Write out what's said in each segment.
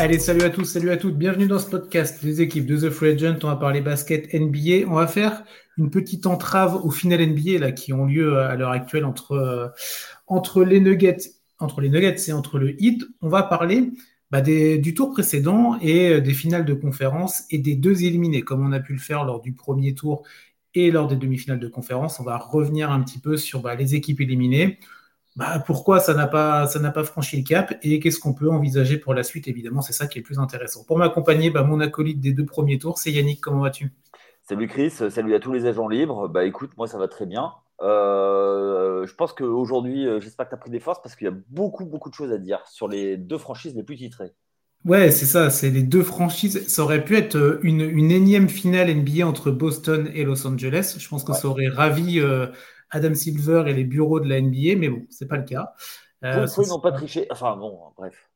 Allez, salut à tous, salut à toutes. Bienvenue dans ce podcast des équipes de The Free Agent. On va parler basket NBA. On va faire une petite entrave au final NBA là, qui ont lieu à l'heure actuelle entre, euh, entre les Nuggets, entre les Nuggets et entre le Heat. On va parler bah, du tour précédent et euh, des finales de conférence et des deux éliminés, comme on a pu le faire lors du premier tour et lors des demi-finales de conférence. On va revenir un petit peu sur bah, les équipes éliminées bah, pourquoi ça n'a pas, ça n'a pas franchi le cap et qu'est-ce qu'on peut envisager pour la suite, évidemment, c'est ça qui est le plus intéressant. Pour m'accompagner, bah, mon acolyte des deux premiers tours, c'est Yannick, comment vas-tu? Salut Chris, salut à tous les agents libres. Bah écoute, moi ça va très bien. Euh, je pense qu'aujourd'hui, euh, j'espère que tu as pris des forces parce qu'il y a beaucoup, beaucoup de choses à dire sur les deux franchises les plus titrées. Ouais, c'est ça, c'est les deux franchises. Ça aurait pu être euh, une, une, énième finale NBA entre Boston et Los Angeles. Je pense que ça aurait ravi Adam Silver et les bureaux de la NBA, mais bon, c'est pas le cas. Euh, ils n'ont pas triché. Enfin, bon, bref.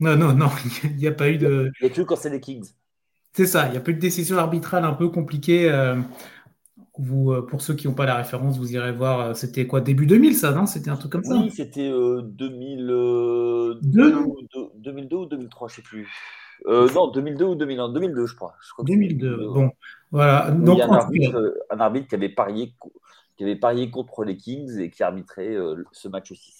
Non, non, non, il n'y a pas eu de. Il y a que quand c'est les Kings. C'est ça, il n'y a pas eu de décision arbitrale un peu compliquée. Euh, vous, euh, pour ceux qui n'ont pas la référence, vous irez voir. Euh, c'était quoi, début 2000, ça, non? C'était un truc comme ça Oui, c'était 2002, 2002 ou 2003, je ne sais plus. non, 2002 ou 2001, 2002, je crois. Je crois 2002, bon. Voilà. Donc, il y a un arbitre, un arbitre, qui avait parié qui avait parié contre les Kings et qui arbitrait euh, ce match aussi.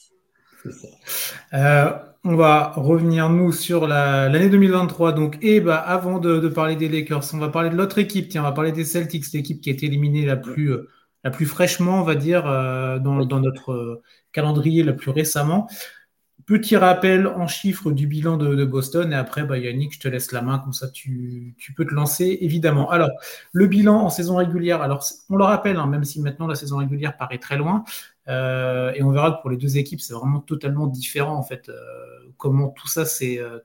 Euh, on va revenir, nous, sur l'année 2023. Donc, et bah, avant de, parler des Lakers, on va parler de l'autre équipe. Tiens, on va parler des Celtics, l'équipe qui a été éliminée la plus, euh, la plus fraîchement, on va dire, dans, dans, notre calendrier la plus récemment. Petit rappel en chiffres du bilan de, Boston et après, bah, Yannick, je te laisse la main, comme ça tu, peux te lancer, évidemment. Alors, le bilan en saison régulière, alors on le rappelle, hein, même si maintenant la saison régulière paraît très loin, euh, et on verra que pour les deux équipes, c'est vraiment totalement différent en fait, euh, comment tout ça s'est euh,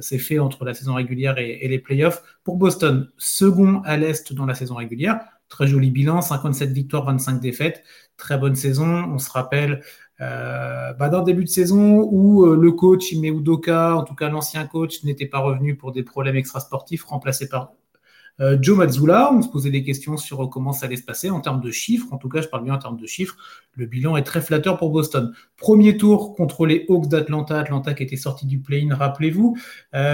c'est fait entre la saison régulière et les playoffs. Pour Boston, second à l'Est dans la saison régulière, très joli bilan, 57 victoires, 25 défaites, très bonne saison. On se rappelle euh, bah dans le début de saison où euh, le coach Ime Udoka, en tout cas l'ancien coach, n'était pas revenu pour des problèmes extrasportifs, remplacé par euh, Joe Mazzulla. On se posait des questions sur comment ça allait se passer en termes de chiffres. En tout cas, je parle bien en termes de chiffres. Le bilan est très flatteur pour Boston. Premier tour contre les Hawks d'Atlanta. Atlanta qui était sorti du play-in, rappelez-vous.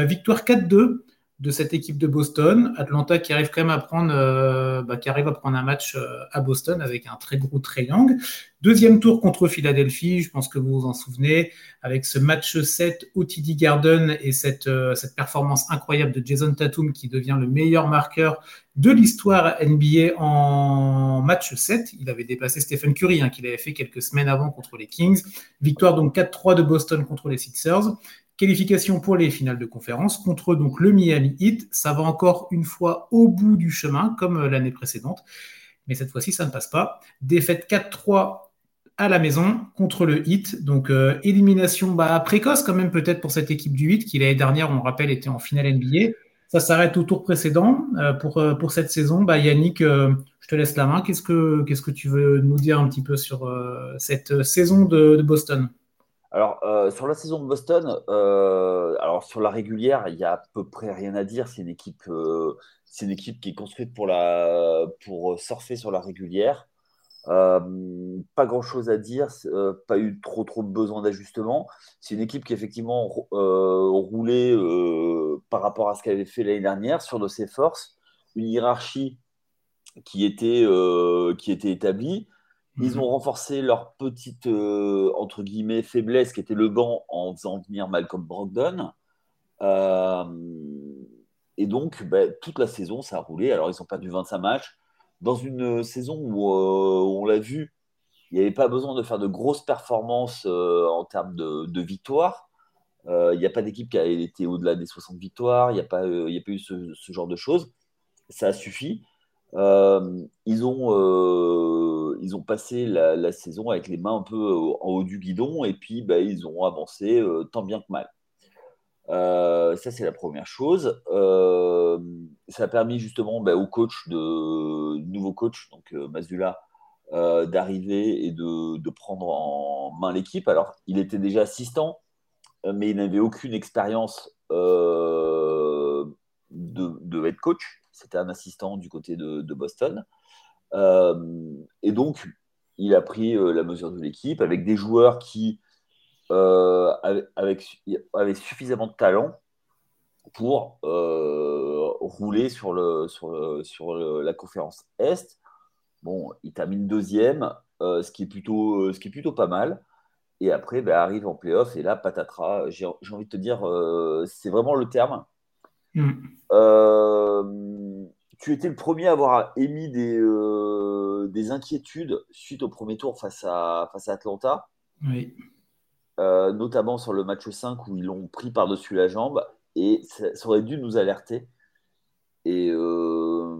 victoire 4-2 de cette équipe de Boston. Atlanta qui arrive quand même à prendre, euh, bah, qui arrive à prendre un match euh, à Boston avec un très gros triangle. Deuxième tour contre Philadelphie, je pense que vous vous en souvenez, avec ce match 7 au TD Garden et cette, euh, cette performance incroyable de Jason Tatum qui devient le meilleur marqueur de l'histoire NBA en match 7. Il avait dépassé Stephen Curry, hein, qu'il avait fait quelques semaines avant contre les Kings. Victoire donc 4-3 de Boston contre les Sixers. Qualification pour les finales de conférence contre donc le Miami Heat. Ça va encore une fois au bout du chemin, comme euh, l'année précédente. Mais cette fois-ci, ça ne passe pas. Défaite 4-3 à la maison contre le Heat. Donc, euh, élimination bah, précoce quand même peut-être pour cette équipe du Heat qui l'année dernière, on rappelle, était en finale NBA. Ça s'arrête au tour précédent. Euh, pour, cette saison, bah, Yannick, je te laisse la main. Qu'est-ce que, qu'est-ce que tu veux nous dire un petit peu sur cette saison de Boston? Alors, euh, sur la saison de Boston, euh, alors sur la régulière, il y a à peu près rien à dire. C'est une équipe, euh, une équipe qui est construite pour, la, pour surfer sur la régulière. pas grand-chose à dire, pas eu trop trop besoin d'ajustement. C'est une équipe qui effectivement roulé par rapport à ce qu'elle avait fait l'année dernière sur de ses forces, une hiérarchie qui était, qui était établie. Ils ont mhm. renforcé leur petite, euh, entre guillemets, faiblesse qui était le banc en faisant venir Malcolm Brogdon. Euh, et donc, ben, toute la saison, ça a roulé. Alors, ils ont perdu 25 matchs. Dans une saison où, euh, on l'a vu, il n'y avait pas besoin de faire de grosses performances en termes de, victoires. Il n'y a pas d'équipe qui a été au-delà des 60 victoires. Il n'y a, pas, a pas eu ce, ce, genre de choses. Ça a suffi. ils ont ils ont passé la, saison avec les mains un peu euh, en haut du guidon et puis bah, ils ont avancé euh, tant bien que mal. Euh, ça, c'est la première chose. ça a permis justement bah, au coach de nouveau coach, donc Mazula, d'arriver et de, prendre en main l'équipe. Alors, il était déjà assistant, mais il n'avait aucune expérience de, de, head coach. C'était un assistant du côté de Boston. Euh, et donc, il a pris euh, la mesure de l'équipe avec des joueurs qui, euh, avec, suffisamment de talent pour rouler sur, le, sur, sur la conférence Est. Bon, il termine deuxième, ce, qui est plutôt, ce qui est plutôt pas mal. Et après, ben, arrive en playoff et là, patatras. J'ai envie de te dire, c'est vraiment le terme. Mm. Tu étais le premier à avoir émis des, des inquiétudes suite au premier tour face à, face à Atlanta. Oui. Euh, notamment sur le match 5 où ils l'ont pris par-dessus la jambe, et ça, aurait dû nous alerter. Et, euh,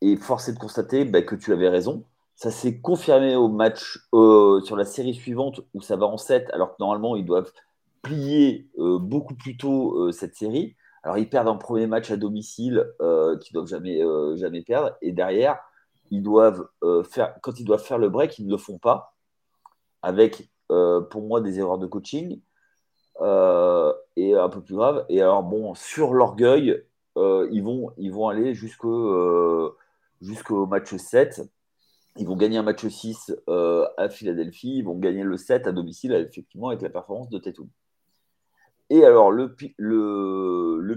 et force est de constater bah, que tu avais raison. Ça s'est confirmé au match euh, sur la série suivante où ça va en 7, alors que normalement ils doivent plier beaucoup plus tôt cette série. Alors ils perdent un premier match à domicile qu'ils doivent jamais, jamais perdre, et derrière ils doivent faire, quand ils doivent faire le break, ils ne le font pas, avec euh, pour moi des erreurs de coaching euh, et un peu plus grave. Et alors, bon, sur l'orgueil, euh, ils, vont, ils vont aller jusqu'au match 7. Ils vont gagner un match 6 à Philadelphie. Ils vont gagner le 7 à domicile, effectivement, avec la performance de Tatum. Et alors, le,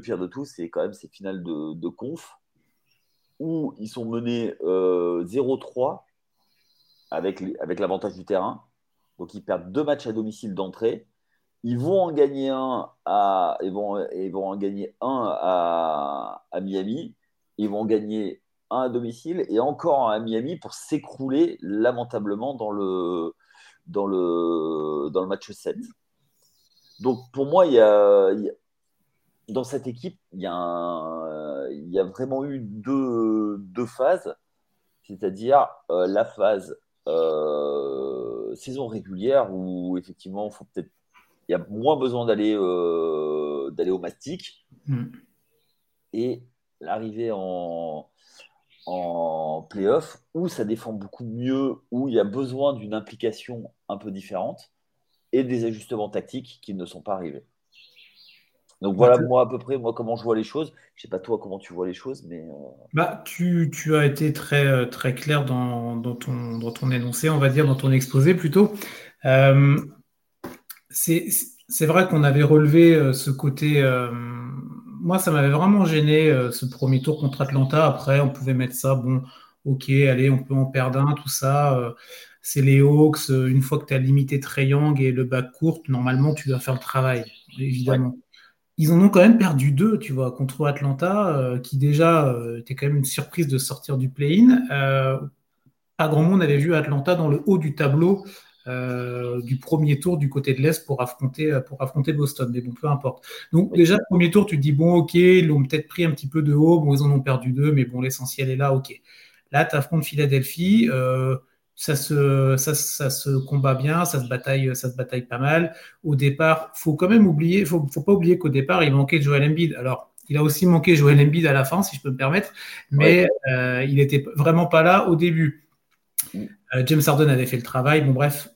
pire de tout, c'est quand même ces finales de, conf où ils sont menés 0-3 avec, avec l'avantage du terrain. Donc ils perdent deux matchs à domicile d'entrée. Ils vont en gagner un à, vont, en gagner un à, Miami. Ils vont en gagner un à domicile et encore un à Miami pour s'écrouler lamentablement dans le, dans, le, dans le match 7. Donc pour moi, il y a, dans cette équipe, il y, a il y a vraiment eu deux, deux phases, c'est-à-dire euh, la phase euh, saison régulière où effectivement, faut peut-être il y a moins besoin d'aller euh, d'aller au mastic. Mm. Et l'arrivée en, en playoff où ça défend beaucoup mieux, où il y a besoin d'une implication un peu différente et des ajustements tactiques qui ne sont pas arrivés. Donc voilà, moi à peu près, moi comment je vois les choses. Je sais pas toi comment tu vois les choses, mais. Euh, bah, tu, tu, as été très, euh, très clair dans, dans, ton, dans ton énoncé, on va dire, dans ton exposé plutôt. Euh, c'est vrai qu'on avait relevé ce côté. moi, ça m'avait vraiment gêné ce premier tour contre Atlanta. Après, on pouvait mettre ça, bon, ok, allez, on peut en perdre un, tout ça. C'est les Hawks. Une fois que tu as limité Young et le bac court, normalement, tu dois faire le travail, évidemment ils en ont quand même perdu deux, tu vois, contre Atlanta, euh, qui déjà euh, était quand même une surprise de sortir du play-in. Euh, pas grand monde avait vu Atlanta dans le haut du tableau du premier tour du côté de l'Est pour affronter, pour affronter Boston. Mais bon, peu importe. Donc déjà, premier tour, tu te dis, bon, ok, ils l'ont peut-être pris un petit peu de haut, bon, ils en ont perdu deux, mais bon, l'essentiel est là, ok. Là, tu affrontes Philadelphie ça se, ça, ça, se combat bien, ça se bataille, ça se bataille pas mal. Au départ, faut quand même oublier, faut, faut pas oublier qu'au départ, il manquait Joel Embiid. Alors, il a aussi manqué Joel Embiid à la fin, si je peux me permettre, mais euh, il était vraiment pas là au début. Mm. Euh, James Harden avait fait le travail. Bon, bref.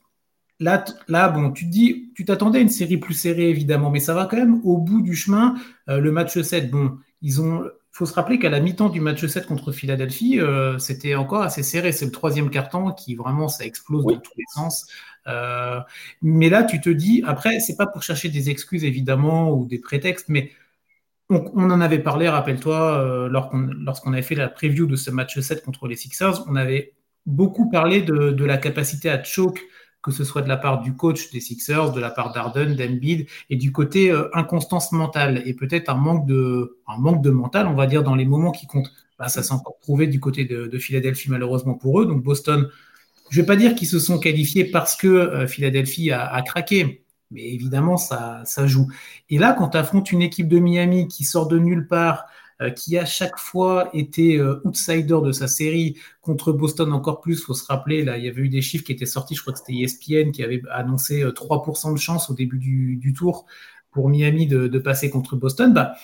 Là, là, bon, tu te dis, tu t'attendais à une série plus serrée, évidemment, mais ça va quand même au bout du chemin. Euh, le match 7, bon, ils ont, faut se rappeler qu'à la mi-temps du match 7 contre Philadelphie, euh, c'était encore assez serré. C'est le troisième carton qui vraiment ça explose dans tous les sens. Euh, mais là, tu te dis, après, c'est pas pour chercher des excuses évidemment ou des prétextes, mais on, en avait parlé, rappelle-toi, euh, lorsqu'on avait fait la preview de ce match 7 contre les Sixers, on avait beaucoup parlé de, de la capacité à choke que ce soit de la part du coach des Sixers, de la part d'Arden, d'Embiid, et du côté euh, inconstance mentale, et peut-être un manque de mental, on va dire, dans les moments qui comptent. Bah, ça s'est encore prouvé du côté de, Philadelphie, malheureusement pour eux. Donc Boston, je ne vais pas dire qu'ils se sont qualifiés parce que euh, Philadelphie a, craqué, mais évidemment, ça, ça joue. Et là, quand tu affrontes une équipe de Miami qui sort de nulle part, qui a chaque fois été euh, outsider de sa série contre Boston encore plus. Faut se rappeler, là, il y avait eu des chiffres qui étaient sortis. Je crois que c'était ESPN qui avait annoncé 3% euh, de chance au début du, tour pour Miami de, passer contre Boston. Bah,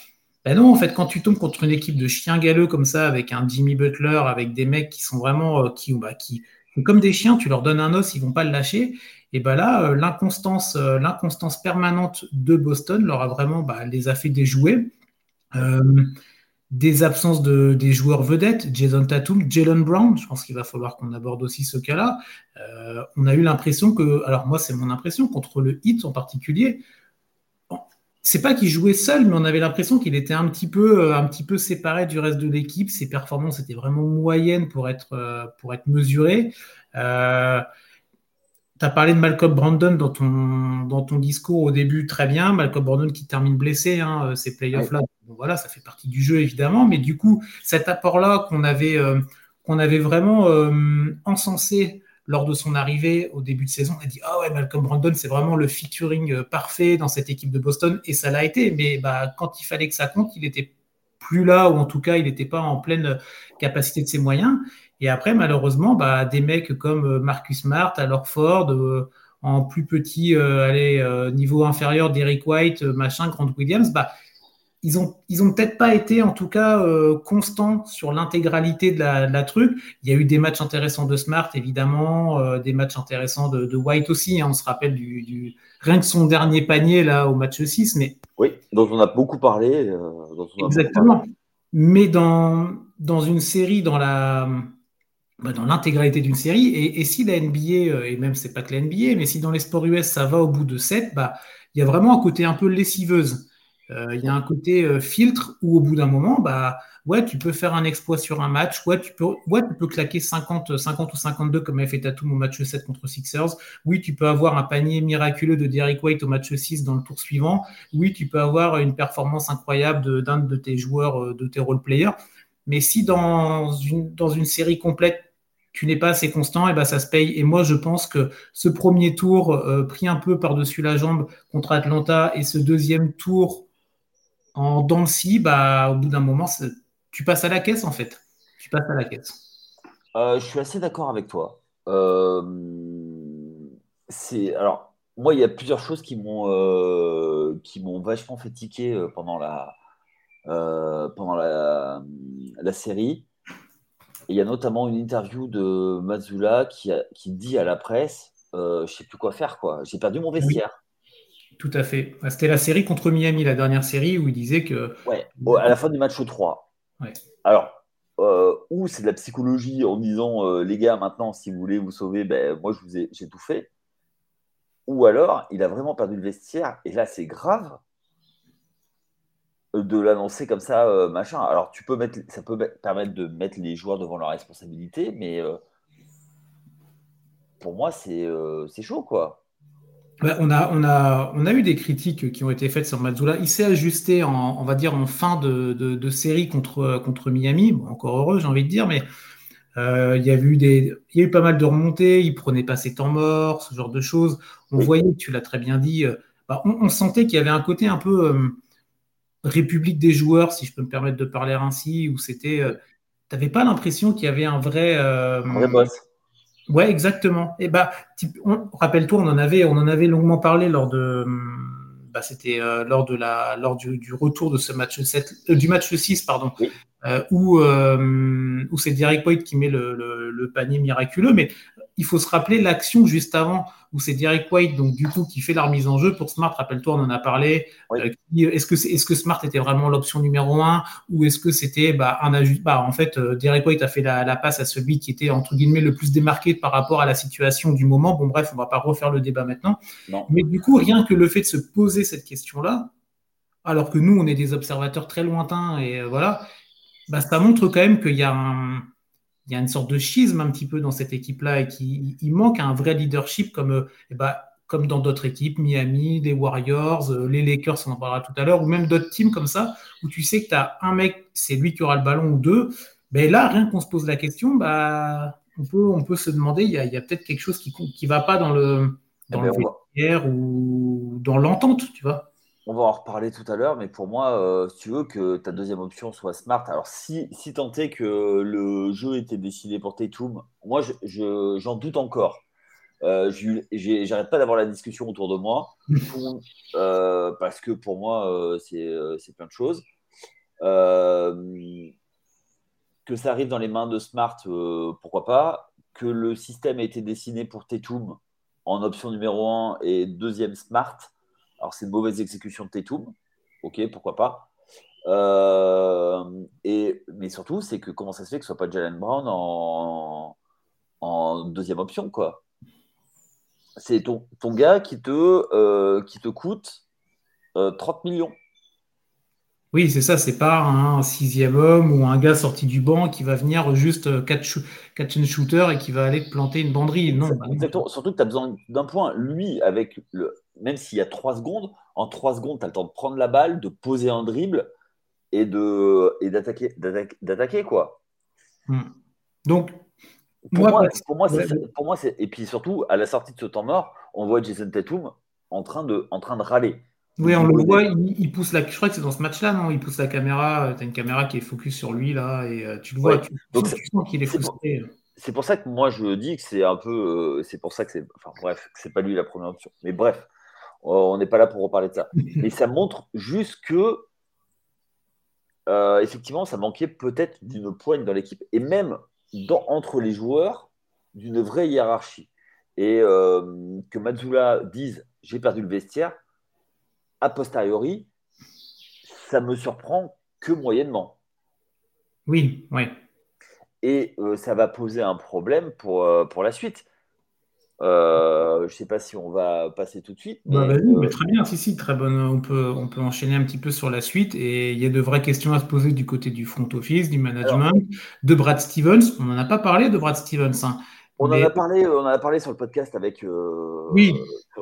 bah, non, en fait, quand tu tombes contre une équipe de chiens galeux comme ça, avec un Jimmy Butler, avec des mecs qui sont vraiment qui, bah, qui comme des chiens, tu leur donnes un os, ils vont pas le lâcher. Et bah là, l'inconstance, l'inconstance permanente de Boston leur a vraiment bah, les a fait déjouer des absences de, des joueurs vedettes, Jason Tatum, Jalen Brown, je pense qu'il va falloir qu'on aborde aussi ce cas-là. Euh, on a eu l'impression que, alors moi c'est mon impression, contre le hit en particulier, c'est pas qu'il jouait seul, mais on avait l'impression qu'il était un petit peu, un petit peu séparé du reste de l'équipe. Ses performances étaient vraiment moyennes pour être, pour être mesurées. Euh, tu as parlé de Malcolm Brandon dans ton, dans ton discours au début, très bien. Malcolm Brandon qui termine blessé, hein, euh, ces playoffs-là. voilà, ça fait partie du jeu, évidemment. Mais du coup, cet apport-là qu'on avait, euh, qu'on avait vraiment euh, encensé lors de son arrivée au début de saison, on a dit Ah ouais, Malcolm Brandon, c'est vraiment le featuring parfait dans cette équipe de Boston. Et ça l'a été. Mais bah, quand il fallait que ça compte, il était plus là, ou en tout cas, il n'était pas en pleine capacité de ses moyens. Et après, malheureusement, bah, des mecs comme euh, Marcus Smart, alors Ford, euh, en plus petit euh, allez, niveau inférieur d'Eric White, machin, Grant Williams, bah, ils ont, ils ont peut-être pas été en tout cas constants sur l'intégralité de la, truc. Il y a eu des matchs intéressants de Smart, évidemment, des matchs intéressants de, White aussi. Hein. on se rappelle du, rien que son dernier panier là au match 6. Mais... Oui, dont on a beaucoup parlé. Exactement. Mais dans, dans une série, dans la bah, dans l'intégralité d'une série. Et, si la NBA, euh, et même c'est pas que la NBA, mais si dans les sports US ça va au bout de 7, bah, il y a vraiment un côté un peu lessiveuse. Euh, il y a un côté euh, filtre où au bout d'un moment, bah, ouais, tu peux faire un exploit sur un match, ouais, tu peux, ouais, tu peux claquer 50, 50 ou 52 comme avait fait Tatum au match 7 contre Sixers. Oui, tu peux avoir un panier miraculeux de Derrick White au match 6 dans le tour suivant. Oui, tu peux avoir une performance incroyable d'un de, tes joueurs, de tes role players. Mais si dans une, dans une série complète, tu n'es pas assez constant, et ben ça se paye. Et moi, je pense que ce premier tour euh, pris un peu par-dessus la jambe contre Atlanta et ce deuxième tour en dents bah, au bout d'un moment, tu passes à la caisse en fait. Tu passes à la caisse. Euh, je suis assez d'accord avec toi. Euh, alors moi, il y a plusieurs choses qui m'ont vachement fait tiquer pendant la pendant la série il y a notamment une interview de Mazula qui, qui dit à la presse euh, Je sais plus quoi faire, quoi. J'ai perdu mon vestiaire. tout à fait. Bah, c'était la série contre Miami, la dernière série, où il disait que. Ouais, à la fin du match 3. Ouais. Alors, euh, ou c'est de la psychologie en disant euh, Les gars, maintenant, si vous voulez vous sauver, ben, moi, je vous ai, j'ai tout fait. Ou alors, il a vraiment perdu le vestiaire, et là, c'est grave de l'annoncer comme ça, euh, machin. Alors, tu peux mettre, ça peut permettre de mettre les joueurs devant leurs responsabilités, mais euh, pour moi, c'est euh, chaud, quoi. on, a, on, a, on a eu des critiques qui ont été faites sur Mazzula. Il s'est ajusté, en, on va dire, en fin de, de, série contre, contre Miami. encore heureux, j'ai envie de dire, mais il, y a eu des, il y a eu pas mal de remontées. Il prenait pas ses temps morts, ce genre de choses. On voyait, tu l'as très bien dit, bah, on, sentait qu'il y avait un côté un peu république des joueurs, si je peux me permettre de parler ainsi, où c'était. Euh, tu n'avais pas l'impression qu'il y avait un vrai. Euh, un vrai boss. Ouais, exactement. Et bah, rappelle-toi, on en avait, on en avait longuement parlé lors de. Bah, c'était euh, lors de la, lors du, retour de ce match 7, du match 6, pardon, où, où c'est Derek White qui met le, le, panier miraculeux. Mais il faut se rappeler l'action juste avant où c'est Derek White, donc du coup, qui fait la remise en jeu pour Smart. Rappelle-toi, on en a parlé. Euh, est-ce que, est, que Smart était vraiment l'option numéro un ou est-ce que c'était bah, un ajustement bah, En fait, euh, Derek White a fait la, passe à celui qui était entre guillemets le plus démarqué par rapport à la situation du moment. Bon, bref, on va pas refaire le débat maintenant. Mais du coup, rien que le fait de se poser cette question-là, alors que nous, on est des observateurs très lointains et euh, voilà, bah, ça montre quand même qu'il y a un il y a une sorte de schisme un petit peu dans cette équipe-là et qu'il manque un vrai leadership comme, euh, eh ben, comme dans d'autres équipes, Miami, les Warriors, euh, les Lakers, on en parlera tout à l'heure, ou même d'autres teams comme ça, où tu sais que tu as un mec, c'est lui qui aura le ballon ou deux. Mais ben là, rien qu'on se pose la question, bah, on, peut, on peut se demander, il y a, a peut-être quelque chose qui ne va pas dans le, dans eh ben, le ou dans l'entente, tu vois. On va en reparler tout à l'heure, mais pour moi, euh, si tu veux que ta deuxième option soit smart, alors si, tant est que le jeu était décidé pour Tatum, moi j'en doute encore. Euh, J'arrête pas d'avoir la discussion autour de moi, euh, parce que pour moi, c'est plein de choses. que ça arrive dans les mains de Smart, pourquoi pas. Que le système a été dessiné pour Tatum en option numéro 1 et deuxième Smart alors, c'est une mauvaise exécution de Tatum. Ok, pourquoi pas. Euh, et, mais surtout, c'est que comment ça se fait que ce soit pas Jalen Brown en, deuxième option, quoi. C'est ton, gars qui te, euh, qui te coûte 30 millions. Oui, c'est ça, c'est pas un sixième homme ou un gars sorti du banc qui va venir juste catch, catch and shooter et qui va aller planter une banderie. Non, bah Surtout que tu as besoin d'un point. Lui, avec le, même s'il y a trois secondes, en trois secondes, tu as le temps de prendre la balle, de poser un dribble et de et d'attaquer, d'attaquer, quoi. Hmm. Donc, pour moi, pour moi, pour moi et puis surtout, à la sortie de ce temps mort, on voit Jason Tatum en train de, en train de râler. Oui, on le voit, il, pousse la. Je crois que c'est dans ce match-là, non? Il pousse la caméra. Euh, tu as une caméra qui est focus sur lui, là, et euh, tu le vois. Tu, Donc, sens qu'il est frustré. C'est pour ça que moi, je dis que c'est un peu. Euh, c'est pour ça que c'est. Enfin, bref, c'est pas lui la première option. Mais bref, on n'est pas là pour reparler de ça. Mais ça montre juste que. effectivement, ça manquait peut-être d'une poigne dans l'équipe. Et même dans, entre les joueurs, d'une vraie hiérarchie. Et que Mazzula dise j'ai perdu le vestiaire a posteriori, ça me surprend que moyennement. Oui, oui. Et euh, ça va poser un problème pour, euh, pour la suite. Euh, je ne sais pas si on va passer tout de suite. Bah, mais, très bien, si, si, très bonne. On peut, on peut enchaîner un petit peu sur la suite. Et il y a de vraies questions à se poser du côté du front office, du management, de Brad Stevens. On n'en a pas parlé de Brad Stevens. Hein. On, en a parlé, on en a parlé sur le podcast avec. Euh, oui,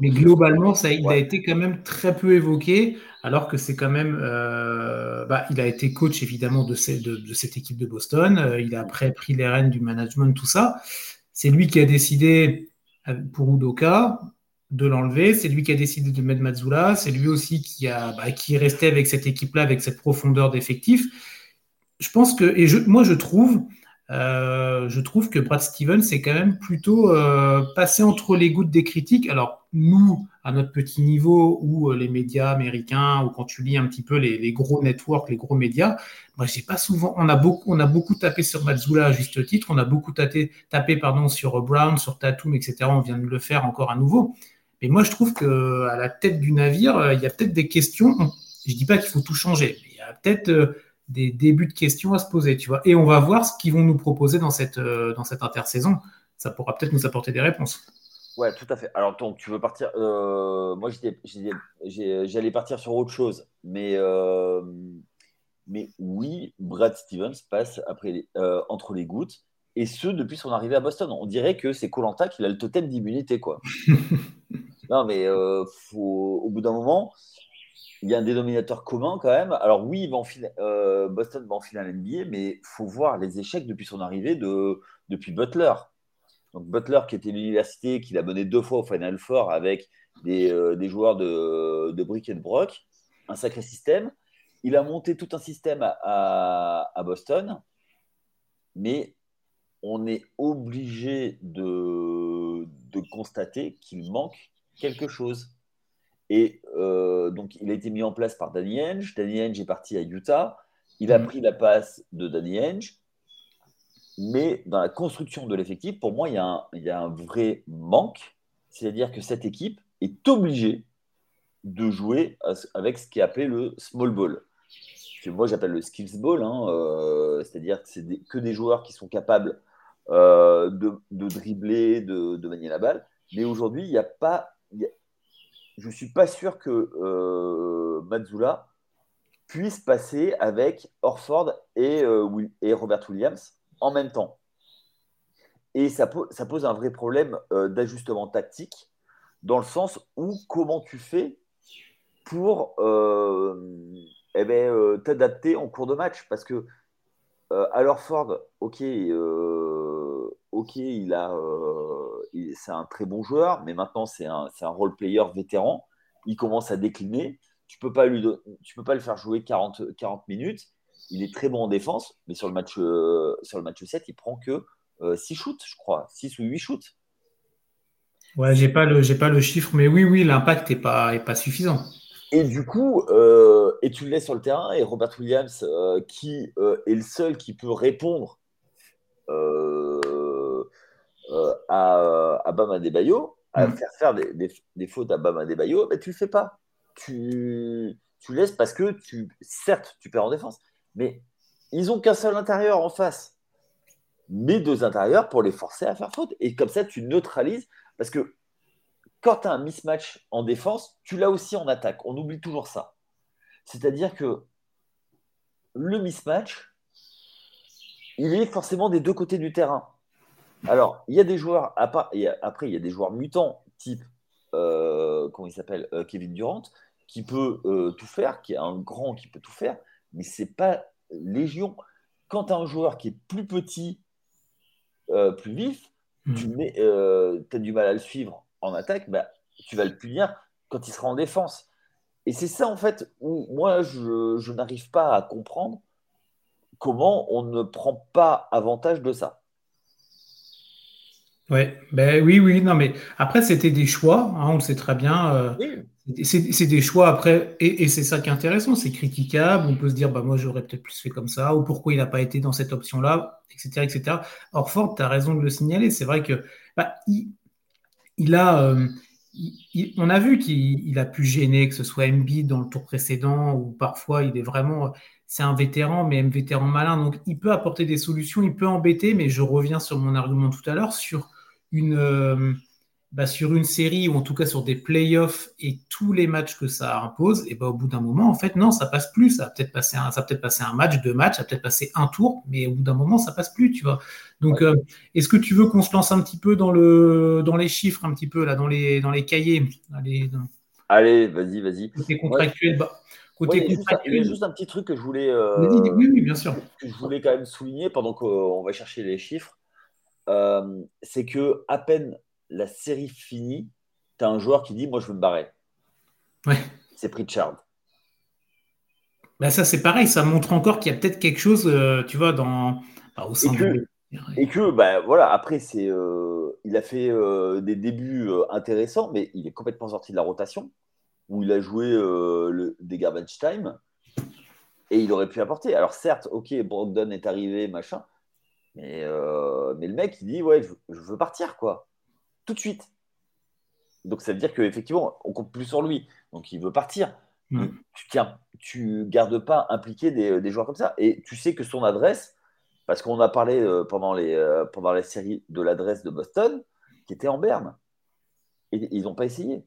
mais globalement, ça, il a été quand même très peu évoqué, alors que c'est quand même. Euh, bah, il a été coach évidemment de, de, cette équipe de Boston. Euh, il a après pris les rênes du management, tout ça. C'est lui qui a décidé pour Udoka de l'enlever. C'est lui qui a décidé de mettre Mazzula. C'est lui aussi qui, a, bah, qui est resté avec cette équipe-là, avec cette profondeur d'effectifs. Je pense que, et je, moi je trouve euh, je trouve que Brad Stevens est quand même plutôt euh, passé entre les gouttes des critiques. Alors, nous, à notre petit niveau, ou euh, les médias américains, ou quand tu lis un petit peu les, gros networks, les gros médias, moi, j'ai pas souvent. On a beaucoup, on a beaucoup tapé sur Mazzula à juste titre, on a beaucoup tapé, tapé pardon, sur Brown, sur Tatum, etc. On vient de le faire encore à nouveau. Mais moi, je trouve que à la tête du navire, il y a peut-être des questions. Je dis pas qu'il faut tout changer, mais il y a peut-être des débuts de questions à se poser, tu vois. Et on va voir ce qu'ils vont nous proposer dans cette, euh, dans cette intersaison. Ça pourra peut-être nous apporter des réponses. Ouais, tout à fait. Alors, donc, tu veux partir. Euh, moi, j'allais partir sur autre chose. Mais, euh, mais oui, Brad Stevens passe après entre les gouttes. Et ce, depuis son arrivée à Boston. On dirait que c'est Colanta qui a le totem d'immunité, quoi. non, mais faut, au bout d'un moment, il y a un dénominateur commun quand même. Alors oui, euh, Boston va en finale NBA, mais il faut voir les échecs depuis son arrivée de, depuis Butler. Donc Butler qui était l'université, qui l'a mené deux fois au Final Four avec des, euh, joueurs de, de brick et de broc, un sacré système. Il a monté tout un système à, Boston, mais on est obligé de constater qu'il manque quelque chose. Et euh, donc, il a été mis en place par Danny Henge. Danny Henge est parti à Utah. Il a mm. pris la passe de Danny Henge. Mais dans la construction de l'effectif, pour moi, il y, a un, il y, a un, vrai manque. C'est-à-dire que cette équipe est obligée de jouer avec ce qui est appelé le small ball. Que moi, j'appelle le skills ball. Hein, euh, c'est-à-dire que c'est que des joueurs qui sont capables euh, de, de, dribbler, de, de, manier la balle. Mais aujourd'hui, il n'y a pas je ne suis pas sûr que euh, Mazzula puisse passer avec Orford et, euh, et, Robert Williams en même temps. Et ça, pose un vrai problème euh, d'ajustement tactique, dans le sens où comment tu fais pour eh ben, t'adapter en cours de match? Parce que à Orford, ok, ok, il a, euh, c'est un très bon joueur, mais maintenant c'est un, un role player vétéran. Il commence à décliner. Tu peux pas lui, tu peux pas le faire jouer 40, 40 minutes. Il est très bon en défense, mais sur le match, euh, sur le match 7, il prend que 6 euh, shoots, je crois, 6 ou 8 shoots. Ouais, j'ai pas le, j'ai pas le chiffre, mais oui, oui, l'impact est pas, est pas suffisant. Et du coup, et tu le laisses sur le terrain, et Robert Williams, qui est le seul qui peut répondre euh, à, à Bama Bayo, à mm. faire faire des, fautes à Bama Bayo, mais tu le fais pas. Tu, tu laisses parce que, tu, certes, tu perds en défense, mais ils ont qu'un seul intérieur en face. Mais deux intérieurs pour les forcer à faire faute. Et comme ça, tu neutralises. Parce que quand tu as un mismatch en défense, tu l'as aussi en attaque. On oublie toujours ça. C'est-à-dire que le mismatch, il est forcément des deux côtés du terrain. Alors, il y a des joueurs, après, il y a des joueurs mutants, type, euh, comment il s'appelle, euh, Kevin Durant, qui peut euh, tout faire, qui est un grand qui peut tout faire, mais c'est pas légion. Quand tu as un joueur qui est plus petit, plus vif, tu hmm. as du mal à le suivre en attaque, bah, tu vas le punir quand il sera en défense. Et c'est ça, en fait, où moi, je, n'arrive pas à comprendre comment on ne prend pas avantage de ça. Ouais, ben oui, oui, non, mais après, c'était des choix, hein, on le sait très bien. Euh, c'est des choix après, et, c'est ça qui est intéressant, c'est critiquable. On peut se dire, bah, moi, j'aurais peut-être plus fait comme ça, ou pourquoi il n'a pas été dans cette option-là, etc., etc. Orford, tu as raison de le signaler. C'est vrai que bah, il, a. Euh, on a vu qu'il a pu gêner, que ce soit MB dans le tour précédent, ou parfois il est vraiment, c'est un vétéran, mais un vétéran malin, donc il peut apporter des solutions, il peut embêter, mais je reviens sur mon argument tout à l'heure sur une, euh, bah, sur une série ou en tout cas sur des playoffs et tous les matchs que ça impose, et bah, au bout d'un moment, en fait, non, ça passe plus. Ça va peut-être passer un, ça peut-être passer un match, deux matchs, ça peut-être passer un tour, mais au bout d'un moment, ça passe plus, tu vois. Donc, euh, est-ce que tu veux qu'on se lance un petit peu dans le, dans les chiffres, un petit peu là, dans les, dans les cahiers Allez, Allez vas-y, vas-y. Côté contractuel, bah, Côté il, y a juste un petit truc que je voulais, euh, oui, oui, bien sûr. que je voulais quand même souligner pendant qu'on va chercher les chiffres. Euh, c'est que à peine la série finie, tu as un joueur qui dit Moi, je veux me barrer. Ouais. C'est Pritchard. Bah ça, c'est pareil. Ça montre encore qu'il y a peut-être quelque chose, euh, tu vois, dans, bah, au sein et que, et que bah, voilà, après, c'est, euh, il a fait euh, des débuts intéressants, mais il est complètement sorti de la rotation, où il a joué le, des garbage time, et il aurait pu apporter. Alors, certes, ok, Brogdon est arrivé, machin, mais, mais le mec, il dit Ouais, je veux partir, quoi tout de suite. Donc ça veut dire qu'effectivement, on compte plus sur lui. Donc il veut partir. Hmm. Tu tiens, tu gardes pas impliqué des, joueurs comme ça. Et tu sais que son adresse, parce qu'on a parlé euh, pendant, les, euh, pendant la série de l'adresse de Boston, qui était en Berne. Et ils n'ont pas essayé.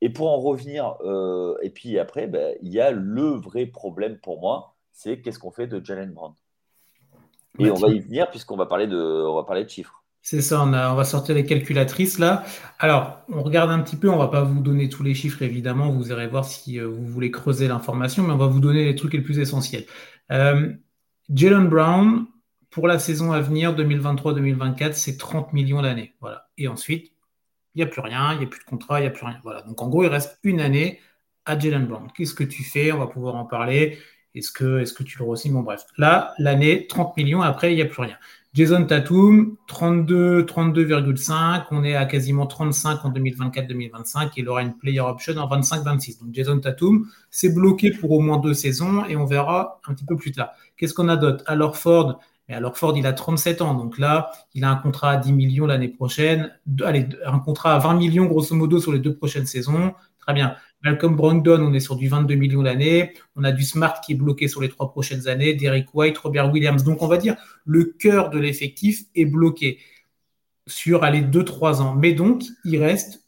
Et pour en revenir, euh, et puis après, ben, il y a le vrai problème pour moi, c'est qu'est-ce qu'on fait de Jalen Brown? Et on va y venir puisqu'on va parler de, on va parler de chiffres. C'est ça, on, va sortir les calculatrices là. Alors, on regarde un petit peu, on va pas vous donner tous les chiffres évidemment, vous irez voir si euh, vous voulez creuser l'information, mais on va vous donner les trucs les plus essentiels. Euh, Jalen Brown, pour la saison à venir, 2023-2024, c'est 30 millions d'années. Voilà. Et ensuite, il n'y a plus rien, il n'y a plus de contrat, il n'y a plus rien. Voilà. Donc en gros, il reste une année à Jalen Brown. Qu'est-ce que tu fais? On va pouvoir en parler. Est-ce que, tu le re Bon, bref. Là, l'année, 30 millions, après, il n'y a plus rien. Jason Tatum, 32, 32,5. On est à quasiment 35 en 2024-2025 et il aura une player option en 25-26. Donc Jason Tatum, c'est bloqué pour au moins deux saisons et on verra un petit peu plus tard. Qu'est-ce qu'on a d'autre? Alors Ford, mais alors Ford, il a 37 ans. Donc là, il a un contrat à 10 millions l'année prochaine. Allez, un contrat à 20 millions grosso modo sur les deux prochaines saisons. Très bien. Malcolm Brogdon, on est sur du 22 millions d'années. On a du Smart qui est bloqué sur les trois prochaines années. Derek White, Robert Williams. Donc, on va dire le cœur de l'effectif est bloqué sur les 2-3 ans. Mais donc, il reste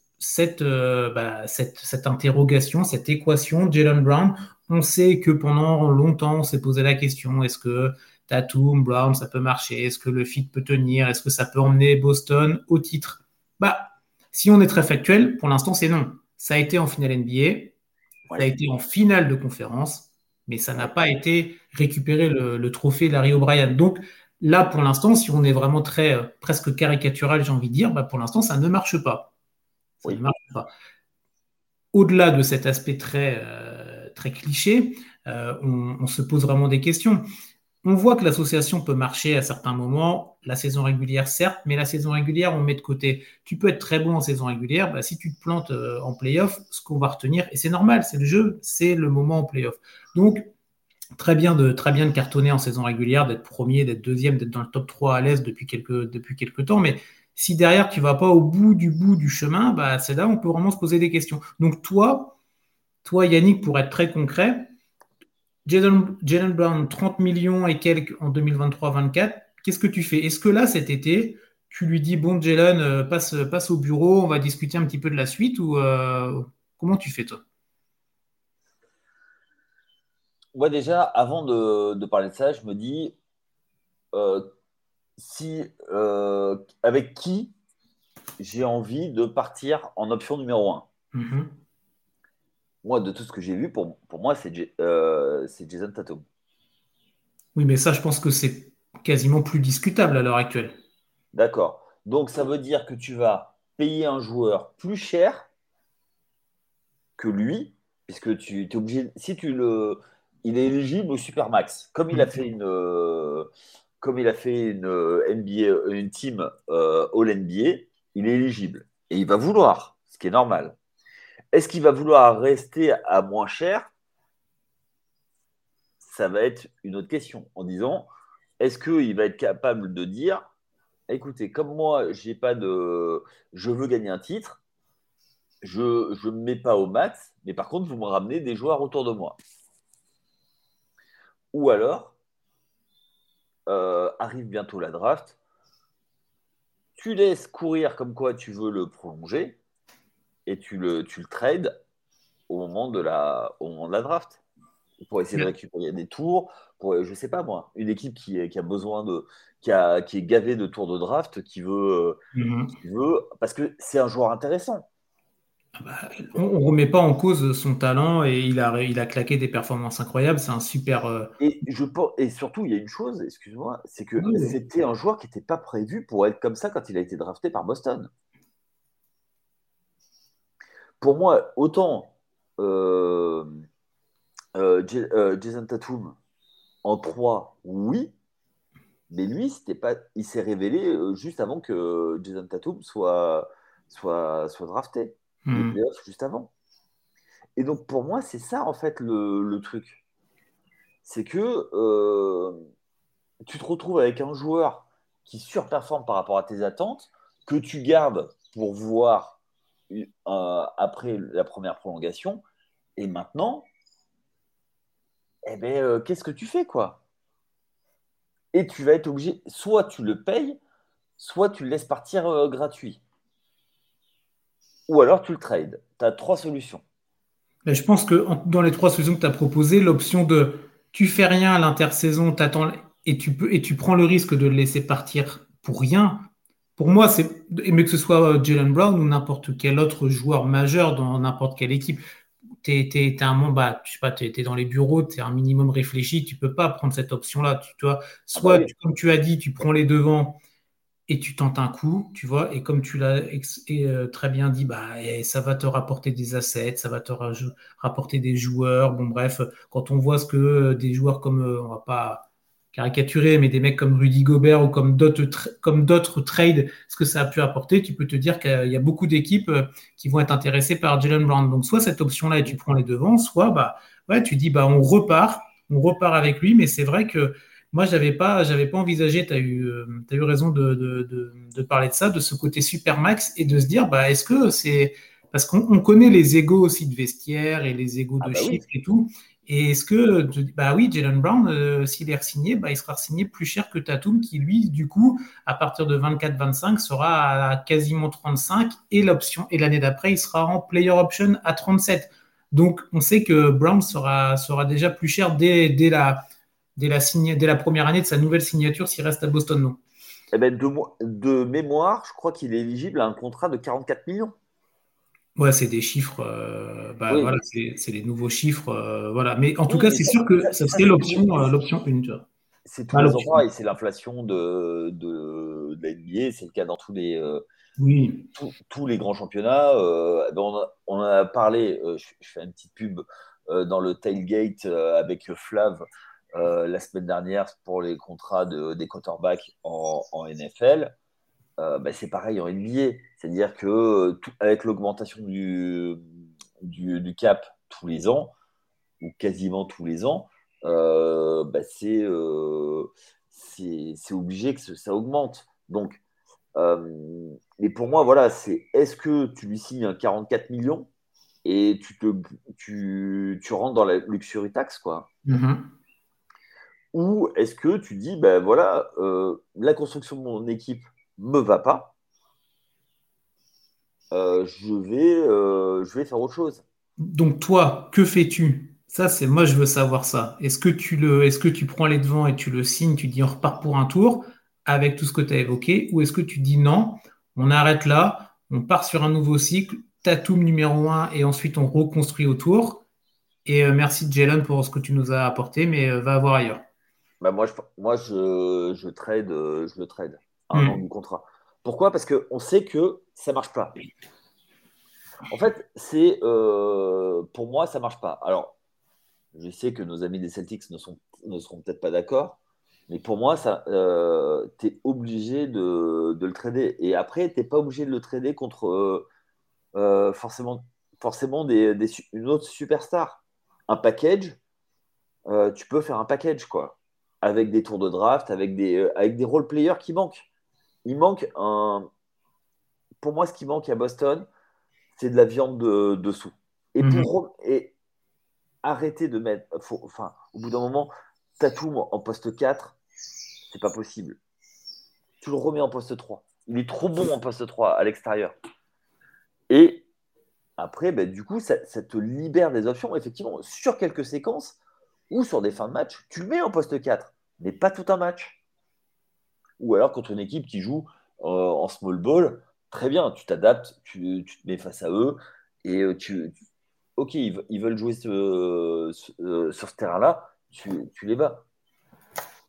euh, bah, cette, cette, interrogation, cette équation. Jalen Brown, on sait que pendant longtemps, on s'est posé la question est-ce que Tatum, Brown, ça peut marcher? Est-ce que le fit peut tenir? Est-ce que ça peut emmener Boston au titre? Bah, si on est très factuel, pour l'instant, c'est non. Ça a été en finale NBA, ça a été en finale de conférence, mais ça n'a pas été récupérer le, trophée Larry O'Brien. Donc là, pour l'instant, si on est vraiment très euh, presque caricatural, j'ai envie de dire, bah, pour l'instant, ça ne marche pas. Ça ne marche pas. Au-delà de cet aspect très, euh, très cliché, euh, on, se pose vraiment des questions. On voit que l'association peut marcher à certains moments, la saison régulière certes, mais la saison régulière, on met de côté. Tu peux être très bon en saison régulière, bah, si tu te plantes euh, en playoff, ce qu'on va retenir, et c'est normal, c'est le jeu, c'est le moment en playoff. Donc, très bien, de, cartonner en saison régulière, d'être premier, d'être deuxième, d'être dans le top 3 à l'aise depuis quelques, depuis quelques temps, mais si derrière tu vas pas au bout du bout du chemin, bah, c'est là où on peut vraiment se poser des questions. Donc toi, toi Yannick, pour être très concret, Jalen Brown, 30 millions et quelques en 2023-24. Qu'est-ce que tu fais? Est-ce que là, cet été, tu lui dis bon Jalen, passe, passe au bureau, on va discuter un petit peu de la suite ou comment tu fais toi? Moi déjà, avant de, parler de ça, je me dis si avec qui j'ai envie de partir en option numéro 1. Mm-hmm. Moi, de tout ce que j'ai vu, pour, pour moi, c'est euh, Jason Tatum. Oui, mais ça, je pense que c'est quasiment plus discutable à l'heure actuelle. D'accord. Donc, ça veut dire que tu vas payer un joueur plus cher que lui, puisque tu es obligé. Si tu le. Il est éligible au Supermax. Comme il a mm. fait une. Euh, comme il a fait une NBA, une team euh, All NBA, il est éligible. Et il va vouloir, ce qui est normal. Est-ce qu'il va vouloir rester à moins cher? Ça va être une autre question. En disant, est-ce qu'il va être capable de dire, écoutez, comme moi, j'ai pas de, je veux gagner un titre, je ne me mets pas au max, mais par contre, vous me ramenez des joueurs autour de moi. Ou alors, euh, arrive bientôt la draft, tu laisses courir comme quoi tu veux le prolonger et tu le, tu le trades au moment de la, au moment de la draft pour essayer de récupérer des tours, pour, je sais pas moi, une équipe qui, qui a besoin de, qui, a, qui est gavée de tours de draft, qui veut, mhm. qui veut parce que c'est un joueur intéressant. Ah bah, on ne remet pas en cause son talent et il a, il a claqué des performances incroyables. C'est un super. Euh, et, je, et surtout, il y a une chose, excuse-moi, c'est que c'était un joueur qui n'était pas prévu pour être comme ça quand il a été drafté par Boston. Pour moi, autant euh, euh, Jason Tatum en 3, oui, mais lui, c'était pas, il s'est révélé juste avant que Jason Tatum soit, soit, soit drafté. Hmm. juste avant. Et donc pour moi, c'est ça en fait le, truc. C'est que euh, tu te retrouves avec un joueur qui surperforme par rapport à tes attentes, que tu gardes pour voir euh, après la première prolongation, et maintenant, eh ben, euh, qu'est-ce que tu fais quoi? Et tu vas être obligé, soit tu le payes, soit tu le laisses partir gratuit ou alors tu le trades. Tu as trois solutions. je pense que dans les trois solutions que tu as proposées, l'option de tu fais rien à l'intersaison, t'attends et tu prends le risque de le laisser partir pour rien. Pour moi, c'est mais que ce soit euh, Jalen Brown ou n'importe quel autre joueur majeur dans n'importe quelle équipe, tu es, un membre, bah, je sais pas, tu es, dans les bureaux, tu es un minimum réfléchi, tu peux pas prendre cette option-là. Tu, vois, soit, ah bah comme tu as dit, tu prends les devants et tu tentes un coup, tu vois, et comme tu l'as euh, très bien dit, bah, ça va te rapporter des assets, ça va te rapporter des joueurs. Bon, bref, quand on voit ce que euh, des joueurs comme, euh, on va pas caricaturer, mais des mecs comme Rudy Gobert ou comme d'autres, trades, ce que ça a pu apporter, tu peux te dire qu'il y a beaucoup d'équipes qui vont être intéressées par Jalen Brown. Donc, soit cette option-là et tu prends les devants, soit, bah, ouais, tu dis, bah, on repart, on repart avec lui, mais c'est vrai que moi, je n'avais pas, pas envisagé, tu as, eu, euh, eu raison de, de, de, parler de ça, de ce côté super max et de se dire, bah, est-ce que c'est. Parce qu'on connaît les égaux aussi de vestiaire et les égaux ah de bah chiffres et tout. Et est-ce que, bah oui, Jalen Brown, euh, s'il est signé, bah, il sera signé plus cher que Tatum, qui lui, du coup, à partir de 24-25, sera à quasiment 35 et l'option, et l'année d'après, il sera en player option à 37. Donc, on sait que Brown sera, sera déjà plus cher dès, dès la, dès la, première année de sa nouvelle signature s'il reste à Boston, non eh ben de, mémoire, je crois qu'il est éligible à un contrat de 44 millions. Ouais, c'est des chiffres. Euh, bah, voilà, c'est les nouveaux chiffres. Euh, voilà. Mais en tout cas, c'est sûr que ça serait l'option euh, l'option 1. C'est tous les endroits et c'est l'inflation de, de, de, la NBA. C'est le cas dans tous les, oui. tous les grands championnats. Ben, on, a, on, a, parlé, je, je, fais une petite pub dans le tailgate avec Flav la semaine dernière pour les contrats de, des quarterbacks en, NFL, euh, bah, c'est pareil en NBA. C'est-à-dire que avec l'augmentation du, du, cap tous les ans, ou quasiment tous les ans, euh, bah, c'est obligé que ça augmente. Donc, et pour moi, voilà, c'est est-ce que tu lui signes un 44 millions et tu, te, tu, tu rentres dans la luxury tax, quoi? Mm-hmm. Ou est-ce que tu dis, ben voilà, euh, la construction de mon équipe me va pas, euh, je, vais, euh, je vais faire autre chose. Donc toi, que fais-tu? Ça, c'est moi, je veux savoir ça. Est-ce que tu le, est-ce que tu prends les devants et tu le signes, tu dis on repart pour un tour avec tout ce que tu as évoqué, ou est-ce que tu dis non, on arrête là, on part sur un nouveau cycle, Tatum numéro 1 et ensuite on reconstruit autour. Et euh, merci Jalen pour ce que tu nous as apporté, mais va voir ailleurs. Bah moi, je, moi je, je trade, je le un hmm. an du contrat. Pourquoi? Parce qu'on sait que ça marche pas. En fait, c'est euh, pour moi, ça marche pas. Alors, je sais que nos amis des Celtics ne, sont, ne seront peut-être pas d'accord, mais pour moi, euh, tu es obligé de, le trader. Et après, tu n'es pas obligé de le trader contre euh, forcément, forcément des, une autre superstar. Un package, tu peux faire un package, quoi, avec des tours de draft, avec des, avec des role players qui manquent il manque un. Pour moi, ce qui manque à Boston, c'est de la viande dessous. Et mhm. pour et arrêter de mettre. enfin, au bout d'un moment, Tatum en poste 4, c'est pas possible. Tu le remets en poste 3. Il est trop bon en poste 3 à l'extérieur. Et après, ben, du coup, ça, ça, te libère des options, effectivement, sur quelques séquences ou sur des fins de match. Tu le mets en poste 4, mais pas tout un match ou alors contre une équipe qui joue euh, en small ball, très bien, tu t'adaptes, tu, te mets face à eux et euh, tu, ok, ils, veulent jouer euh, sur ce terrain-là, tu, les bats.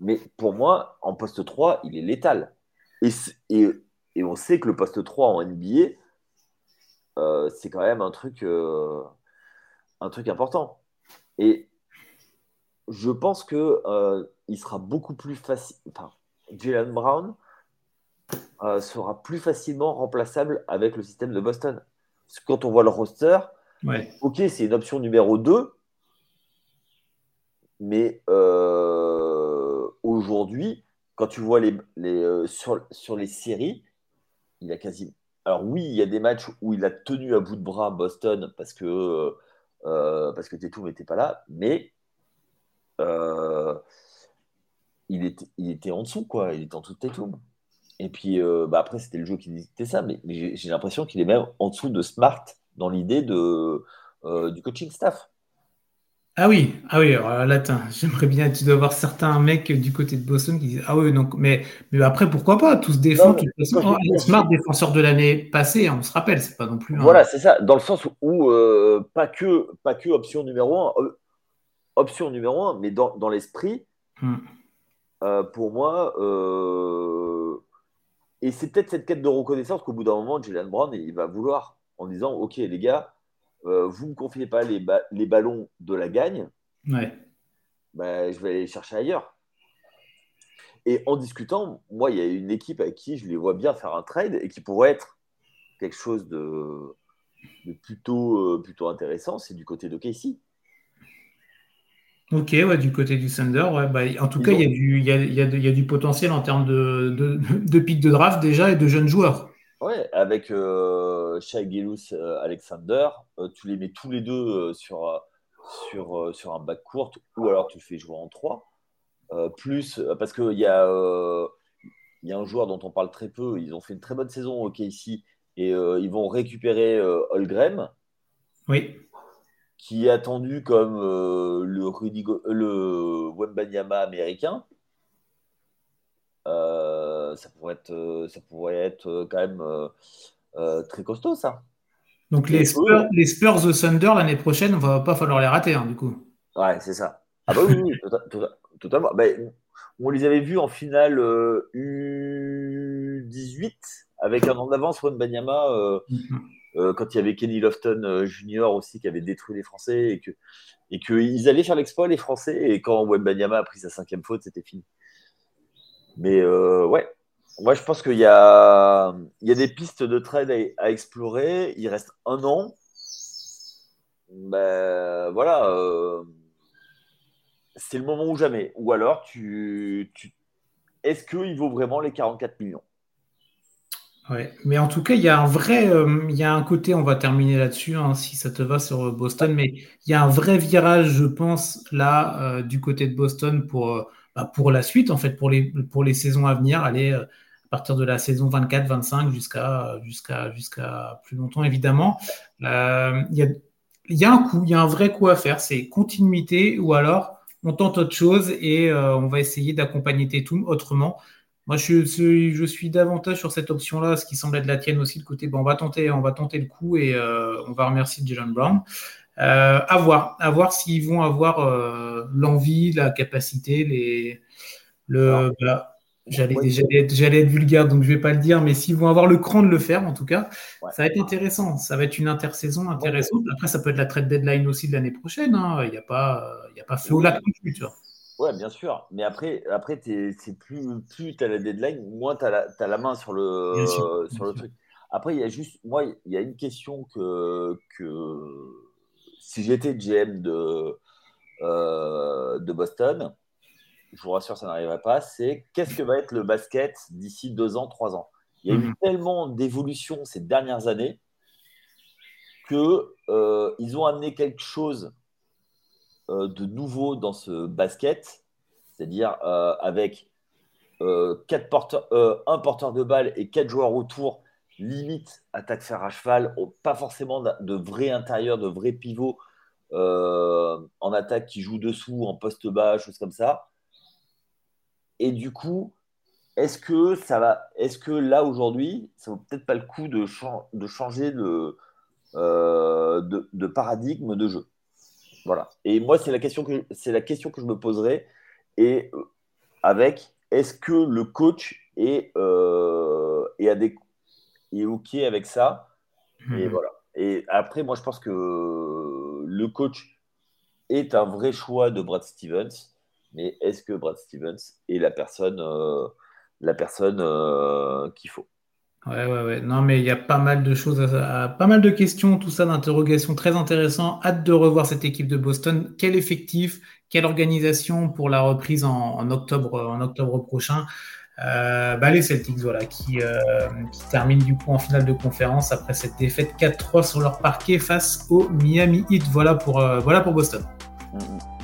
Mais pour moi, en poste 3, il est létal. Et, on sait que le poste 3 en NBA, c'est quand même un truc, un truc important. Et je pense que il sera beaucoup plus facile. Enfin, Jalen Brown euh, sera plus facilement remplaçable avec le système de Boston. Parce que quand on voit le roster, ok, c'est une option numéro 2, mais euh, aujourd'hui, quand tu vois les, euh, sur, sur, les séries, il a quasi. Alors oui, il y a des matchs où il a tenu à bout de bras Boston parce que parce que Tatum n'était pas là, mais il était, il était en dessous, quoi. Il était en dessous de Tatum. Et puis, euh, bah après, c'était le jeu qui dictait ça, mais, j'ai l'impression qu'il est même en dessous de Smart dans l'idée de, euh, du coaching staff. Ah oui, ah oui, alors là, j'aimerais bien, tu dois avoir certains mecs du côté de Boston qui disent Ah oui, donc, mais, mais après, pourquoi pas? Tous défendent, Smart, défenseur de l'année passée, on se rappelle, c'est pas non plus. Voilà, c'est ça, dans le sens où, euh, pas, que, pas que option numéro un, option numéro un, mais dans, dans l'esprit, hmm. Euh, pour moi, euh, et c'est peut-être cette quête de reconnaissance qu'au bout d'un moment, Jalen Brown, il va vouloir en disant Ok, les gars, euh, vous ne me confiez pas les, les, ballons de la gagne, ouais. bah, je vais aller les chercher ailleurs. Et en discutant, moi, il y a une équipe avec qui je les vois bien faire un trade et qui pourrait être quelque chose de, de plutôt, plutôt intéressant, c'est du côté de Casey. Ok, ouais, du côté du Thunder, bah, en tout cas, il y, a du, y, a, du potentiel en termes de, de, de pic de draft déjà et de jeunes joueurs. Ouais, avec euh, Shai Gilus, euh, Alexander, euh, tu les mets tous les deux euh, sur, sur, sur un bac court ou alors tu le fais jouer en trois. plus, parce qu'il y, a, y a un joueur dont on parle très peu, ils ont fait une très bonne saison au KC et ils vont récupérer Holgrim. Oui qui est attendu comme euh, le, Rudy le Wembanyama américain. Euh, ça, pourrait être, euh, ça pourrait être quand même très costaud, ça. Donc les Spurs, les Spurs de Thunder l'année prochaine, va pas falloir les rater, hein, du coup. Ouais, c'est ça. Ah bah oui, totalement. Ben, on les avait vus en finale U18 avec un an d'avance, Wembanyama. Mm-hmm. Euh, quand il y avait Kenny Lofton euh, Junior aussi qui avait détruit les Français et que et qu'ils allaient faire l'exploit les Français et quand Wembanyama a pris sa cinquième faute c'était fini. Mais euh, ouais, moi je pense qu'il y a il y a des pistes de trade à, explorer. Il reste un an. Ben voilà, c'est le moment ou jamais. Ou alors tu, tu... est-ce qu'il vaut vraiment les 44 millions? Ouais, mais en tout cas, il y a un vrai, euh, il y a un côté, on va terminer là-dessus, hein, si ça te va sur Boston, mais il y a un vrai virage, je pense, là, euh, du côté de Boston pour, euh, bah, pour la suite, en fait, pour les, pour les saisons à venir, aller à partir de la saison 24-25 jusqu'à jusqu'à jusqu'à plus longtemps évidemment. Il y, a, y a un coup, il y a un vrai coup à faire, c'est continuité ou alors on tente autre chose et on va essayer d'accompagner Tatum autrement. Moi, je suis, je suis davantage sur cette option-là, ce qui semble être la tienne aussi, de côté, bon, on, va tenter, on va tenter le coup et euh, on va remercier Jalen Brown. Euh, à voir, à voir s'ils vont avoir euh, l'envie, la capacité, les, le, j'allais, être, vulgaire, donc je vais pas le dire, mais s'ils vont avoir le cran de le faire, en tout cas, ça va être intéressant. Ça va être une intersaison intéressante. Après, ça peut être la trade deadline aussi de l'année prochaine. Hein. Il n'y a pas, il a pas feu au lac non plus, tu vois. Ouais, bien sûr. Mais après, après c'est plus, plus tu as la deadline, moins tu as, as, la main sur le, sur le truc. Après, il y a juste, moi, il y a une question que, que si j'étais GM de, euh, de Boston, je vous rassure, ça n'arriverait pas, c'est qu'est-ce que va être le basket d'ici deux ans, trois ans? Il y a eu mhm. tellement d'évolution ces dernières années qu'ils euh, ont amené quelque chose de nouveau dans ce basket, c'est-à-dire euh, avec euh, un porteur de balle et quatre joueurs autour, limite attaque fer à cheval, pas forcément de vrais intérieurs, de vrais pivots en attaque qui jouent dessous, en poste bas, choses comme ça. Et du coup, est-ce que ça va, est-ce que là aujourd'hui, ça vaut peut-être pas le coup de, changer de, paradigme de jeu? Voilà. Et moi, c'est la question que c'est la question que je me poserai. Et euh, avec, est-ce que le coach est, euh, est, est ok avec ça? Et mhm. voilà. Et après, moi, je pense que le coach est un vrai choix de Brad Stevens. Mais est-ce que Brad Stevens est la personne, euh, la personne euh, qu'il faut? Ouais, ouais, ouais. Non, mais il y a pas mal de choses, pas mal de questions, tout ça d'interrogations très intéressant. Hâte de revoir cette équipe de Boston. Quel effectif, quelle organisation pour la reprise en, octobre, en octobre prochain? Euh, bah, les Celtics, voilà, qui, euh, qui terminent du coup en finale de conférence après cette défaite 4-3 sur leur parquet face au Miami Heat. Voilà pour, euh, voilà pour Boston. Mm, mm.